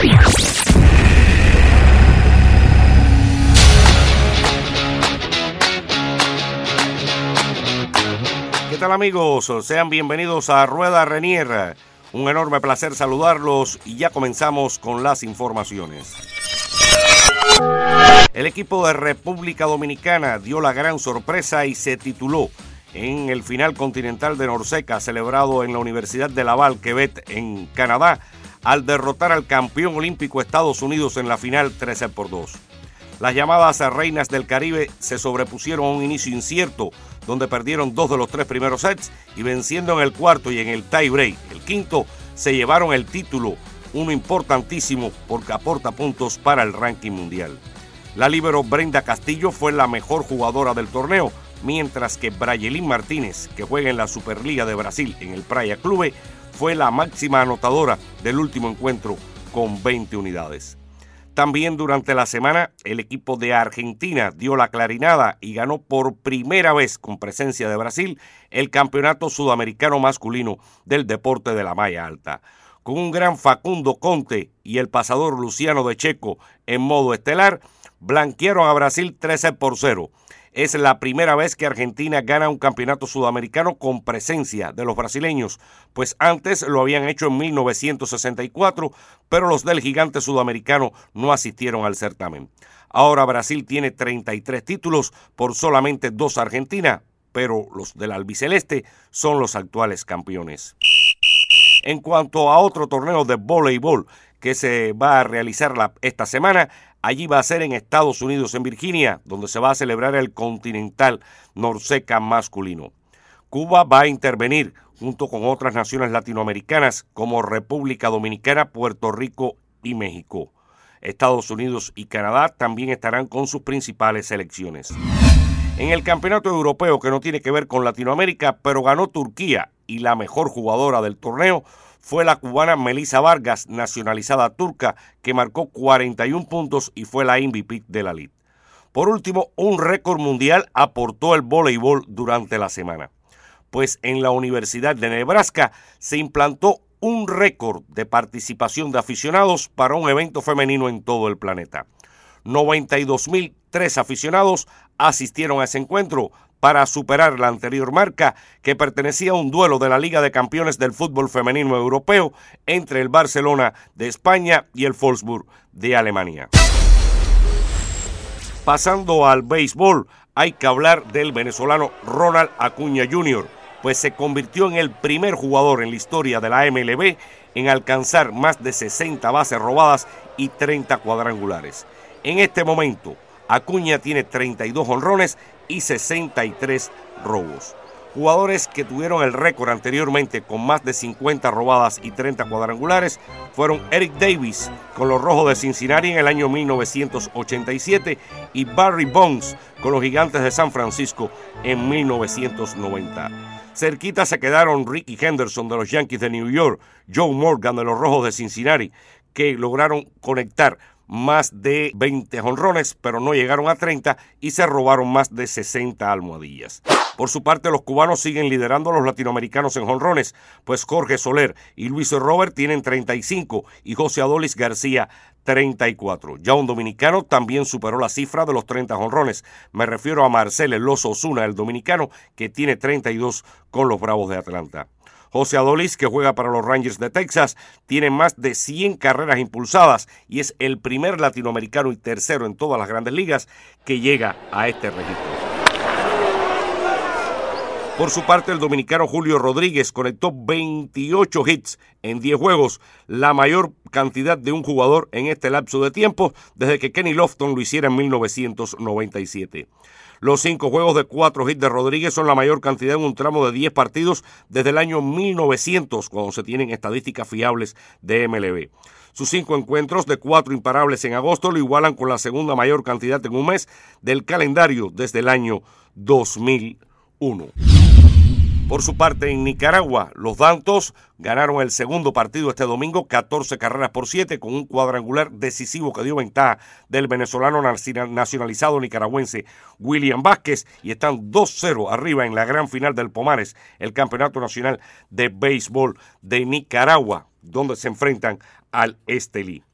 ¿Qué tal amigos? Sean bienvenidos a Rueda Renier. Un enorme placer saludarlos y ya comenzamos con las informaciones. El equipo de República Dominicana dio la gran sorpresa y se tituló en el final continental de Norseca celebrado en la Universidad de Laval, Quebec, en Canadá, al derrotar al campeón olímpico Estados Unidos en la final 13 por 2. Las llamadas reinas del Caribe se sobrepusieron a un inicio incierto, donde perdieron dos de los tres primeros sets y venciendo en el cuarto y en el tie break, el quinto, se llevaron el título, uno importantísimo porque aporta puntos para el ranking mundial. La libero Brenda Castillo fue la mejor jugadora del torneo, mientras que Brayelín Martínez, que juega en la Superliga de Brasil en el Praia Clube, fue la máxima anotadora del último encuentro con 20 unidades. También durante la semana el equipo de Argentina dio la clarinada y ganó por primera vez con presencia de Brasil el campeonato sudamericano masculino del deporte de la malla alta. Con un gran Facundo Conte y el pasador Luciano de Checo en modo estelar, blanquearon a Brasil 13 por 0 es la primera vez que Argentina gana un campeonato sudamericano con presencia de los brasileños, pues antes lo habían hecho en 1964, pero los del gigante sudamericano no asistieron al certamen. Ahora Brasil tiene 33 títulos por solamente dos Argentina, pero los del albiceleste son los actuales campeones. En cuanto a otro torneo de voleibol que se va a realizar esta semana, Allí va a ser en Estados Unidos, en Virginia, donde se va a celebrar el Continental Norseca masculino. Cuba va a intervenir junto con otras naciones latinoamericanas como República Dominicana, Puerto Rico y México. Estados Unidos y Canadá también estarán con sus principales selecciones. En el campeonato europeo que no tiene que ver con Latinoamérica, pero ganó Turquía y la mejor jugadora del torneo fue la cubana Melissa Vargas, nacionalizada turca, que marcó 41 puntos y fue la MVP de la Liga. Por último, un récord mundial aportó el voleibol durante la semana, pues en la Universidad de Nebraska se implantó un récord de participación de aficionados para un evento femenino en todo el planeta. 92.003 aficionados asistieron a ese encuentro, para superar la anterior marca que pertenecía a un duelo de la Liga de Campeones del Fútbol Femenino Europeo entre el Barcelona de España y el Wolfsburg de Alemania. Pasando al béisbol, hay que hablar del venezolano Ronald Acuña Jr., pues se convirtió en el primer jugador en la historia de la MLB en alcanzar más de 60 bases robadas y 30 cuadrangulares. En este momento, Acuña tiene 32 honrones y 63 robos. Jugadores que tuvieron el récord anteriormente con más de 50 robadas y 30 cuadrangulares fueron Eric Davis con los Rojos de Cincinnati en el año 1987 y Barry Bonds con los Gigantes de San Francisco en 1990. Cerquita se quedaron Ricky Henderson de los Yankees de New York, Joe Morgan de los Rojos de Cincinnati, que lograron conectar más de 20 jonrones, pero no llegaron a 30 y se robaron más de 60 almohadillas. Por su parte, los cubanos siguen liderando a los latinoamericanos en jonrones, pues Jorge Soler y Luis Robert tienen 35 y José Adolis García 34. Ya un dominicano también superó la cifra de los 30 jonrones. Me refiero a Marcel Loso Osuna, el dominicano, que tiene 32 con los Bravos de Atlanta. José Adolis, que juega para los Rangers de Texas, tiene más de 100 carreras impulsadas y es el primer latinoamericano y tercero en todas las grandes ligas que llega a este registro. Por su parte, el dominicano Julio Rodríguez conectó 28 hits en 10 juegos, la mayor cantidad de un jugador en este lapso de tiempo desde que Kenny Lofton lo hiciera en 1997. Los cinco juegos de cuatro hits de Rodríguez son la mayor cantidad en un tramo de 10 partidos desde el año 1900, cuando se tienen estadísticas fiables de MLB. Sus cinco encuentros de cuatro imparables en agosto lo igualan con la segunda mayor cantidad en un mes del calendario desde el año 2001. Por su parte, en Nicaragua, los Dantos ganaron el segundo partido este domingo, 14 carreras por 7, con un cuadrangular decisivo que dio ventaja del venezolano nacionalizado nicaragüense William Vázquez y están 2-0 arriba en la gran final del Pomares, el Campeonato Nacional de Béisbol de Nicaragua, donde se enfrentan al Estelí.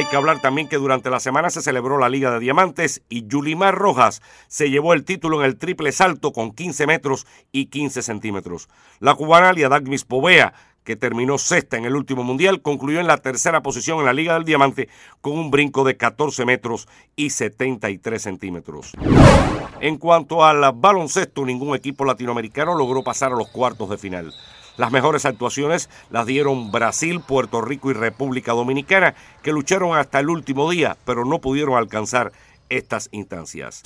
Hay que hablar también que durante la semana se celebró la Liga de Diamantes y Yulimar Rojas se llevó el título en el triple salto con 15 metros y 15 centímetros. La cubana Liadagmis Povea, que terminó sexta en el último mundial, concluyó en la tercera posición en la Liga del Diamante con un brinco de 14 metros y 73 centímetros. En cuanto al baloncesto, ningún equipo latinoamericano logró pasar a los cuartos de final. Las mejores actuaciones las dieron Brasil, Puerto Rico y República Dominicana, que lucharon hasta el último día, pero no pudieron alcanzar estas instancias.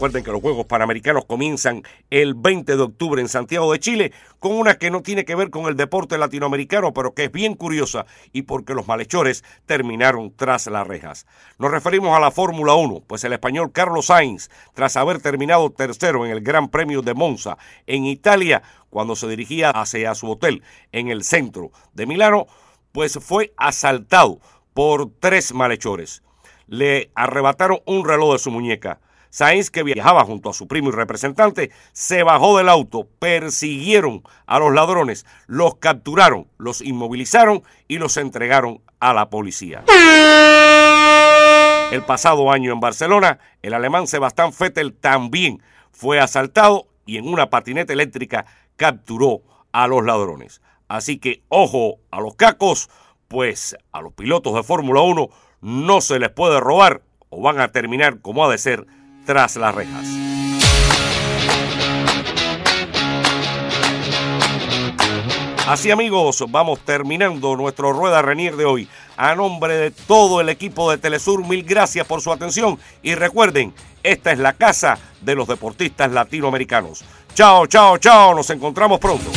Recuerden que los Juegos Panamericanos comienzan el 20 de octubre en Santiago de Chile, con una que no tiene que ver con el deporte latinoamericano, pero que es bien curiosa y porque los malhechores terminaron tras las rejas. Nos referimos a la Fórmula 1, pues el español Carlos Sainz, tras haber terminado tercero en el Gran Premio de Monza en Italia, cuando se dirigía hacia su hotel en el centro de Milano, pues fue asaltado por tres malhechores. Le arrebataron un reloj de su muñeca Sainz, que viajaba junto a su primo y representante, se bajó del auto, persiguieron a los ladrones, los capturaron, los inmovilizaron y los entregaron a la policía. El pasado año en Barcelona, el alemán Sebastián Vettel también fue asaltado y en una patineta eléctrica capturó a los ladrones. Así que ojo a los cacos, pues a los pilotos de Fórmula 1 no se les puede robar o van a terminar como ha de ser tras las rejas. Así amigos, vamos terminando nuestro Rueda Renier de hoy. A nombre de todo el equipo de Telesur, mil gracias por su atención y recuerden, esta es la casa de los deportistas latinoamericanos. Chao, chao, chao, nos encontramos pronto.